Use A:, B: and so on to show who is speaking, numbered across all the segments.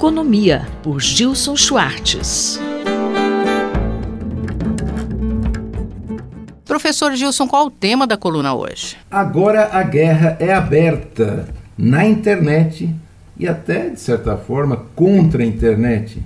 A: Economia, por Gilson Schwartz.
B: Professor Gilson, qual o tema da coluna hoje?
C: Agora a guerra é aberta na internet e até, de certa forma, contra a internet.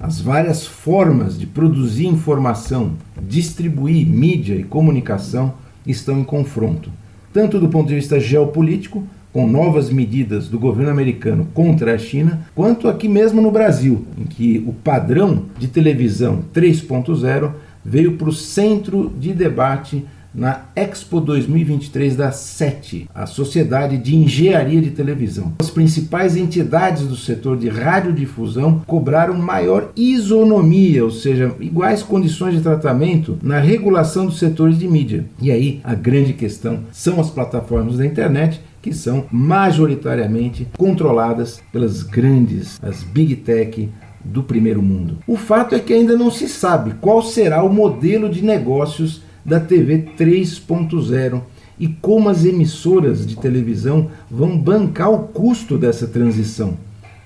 C: As várias formas de produzir informação, distribuir mídia e comunicação estão em confronto, tanto do ponto de vista geopolítico com novas medidas do governo americano contra a China, quanto aqui mesmo no Brasil, em que o padrão de televisão 3.0 veio para o centro de debate na Expo 2023 da SET, a Sociedade de Engenharia de Televisão. As principais entidades do setor de radiodifusão cobraram maior isonomia, ou seja, iguais condições de tratamento na regulação dos setores de mídia. E aí a grande questão são as plataformas da internet que são majoritariamente controladas pelas grandes, as big tech do primeiro mundo. O fato é que ainda não se sabe qual será o modelo de negócios da TV 3.0 e como as emissoras de televisão vão bancar o custo dessa transição.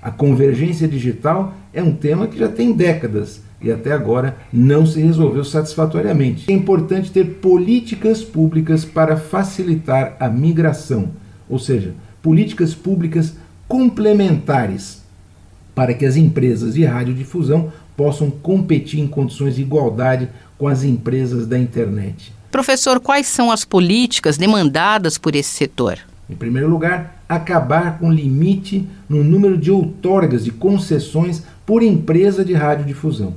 C: A convergência digital é um tema que já tem décadas e até agora não se resolveu satisfatoriamente. É importante ter políticas públicas para facilitar a migração, ou seja, políticas públicas complementares para que as empresas de radiodifusão possam competir em condições de igualdade com as empresas da internet.
B: Professor, quais são as políticas demandadas por esse setor?
C: Em primeiro lugar, acabar com o limite no número de outorgas de concessões por empresa de radiodifusão.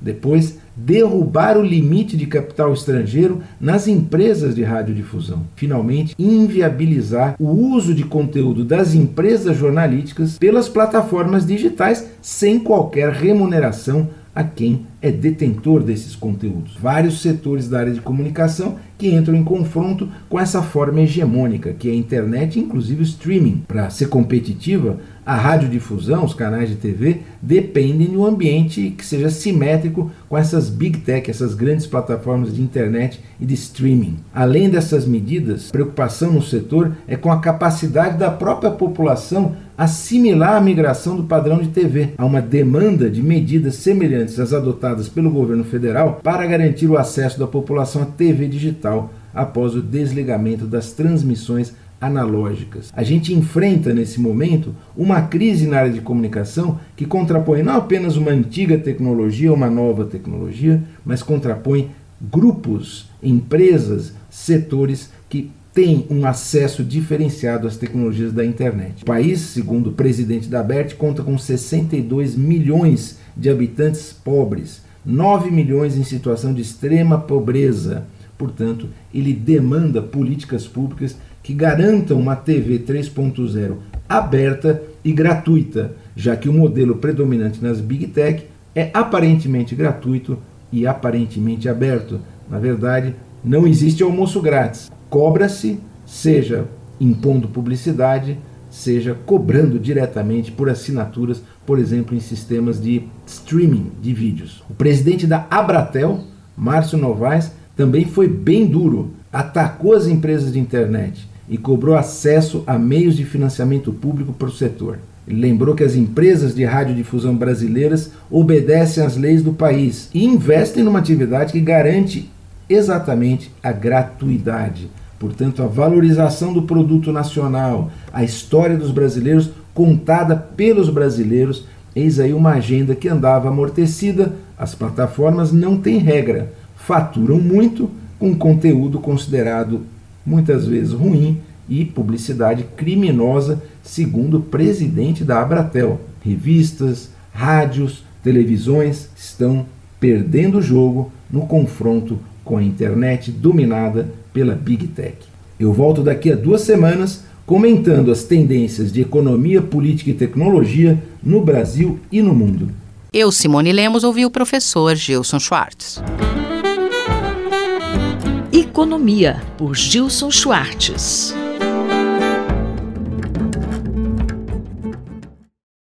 C: Depois, derrubar o limite de capital estrangeiro nas empresas de radiodifusão. Finalmente, inviabilizar o uso de conteúdo das empresas jornalísticas pelas plataformas digitais sem qualquer remuneração a quem é detentor desses conteúdos. Vários setores da área de comunicação que entram em confronto com essa forma hegemônica, que é a internet, inclusive o streaming. Para ser competitiva, a radiodifusão, os canais de TV, dependem de um ambiente que seja simétrico com essas big tech, essas grandes plataformas de internet e de streaming. Além dessas medidas, preocupação no setor é com a capacidade da própria população assimilar a migração do padrão de TV. Há uma demanda de medidas semelhantes às adotadas pelo governo federal para garantir o acesso da população à TV digital após o desligamento das transmissões analógicas. A gente enfrenta nesse momento uma crise na área de comunicação que contrapõe não apenas uma antiga tecnologia a uma nova tecnologia, mas contrapõe grupos, empresas, setores que tem um acesso diferenciado às tecnologias da internet. O país, segundo o presidente da BERT, conta com 62 milhões de habitantes pobres, 9 milhões em situação de extrema pobreza. Portanto, ele demanda políticas públicas que garantam uma TV 3.0 aberta e gratuita, já que o modelo predominante nas Big Tech é aparentemente gratuito e aparentemente aberto. Na verdade, não existe almoço grátis cobra-se, seja impondo publicidade, seja cobrando diretamente por assinaturas, por exemplo, em sistemas de streaming de vídeos. O presidente da Abratel, Márcio Novaes, também foi bem duro, atacou as empresas de internet e cobrou acesso a meios de financiamento público para o setor. Lembrou que as empresas de radiodifusão brasileiras obedecem às leis do país e investem numa atividade que garante exatamente a gratuidade. Portanto, a valorização do produto nacional, a história dos brasileiros contada pelos brasileiros, eis aí uma agenda que andava amortecida. As plataformas não têm regra, faturam muito com conteúdo considerado muitas vezes ruim e publicidade criminosa, segundo o presidente da Abratel. Revistas, rádios, televisões estão perdendo o jogo no confronto com a internet dominada pela Big Tech. Eu volto daqui a duas semanas comentando as tendências de economia, política e tecnologia no Brasil e no mundo.
B: Eu, Simone Lemos, ouvi o professor Gilson Schwartz.
A: Economia, por Gilson Schwartz.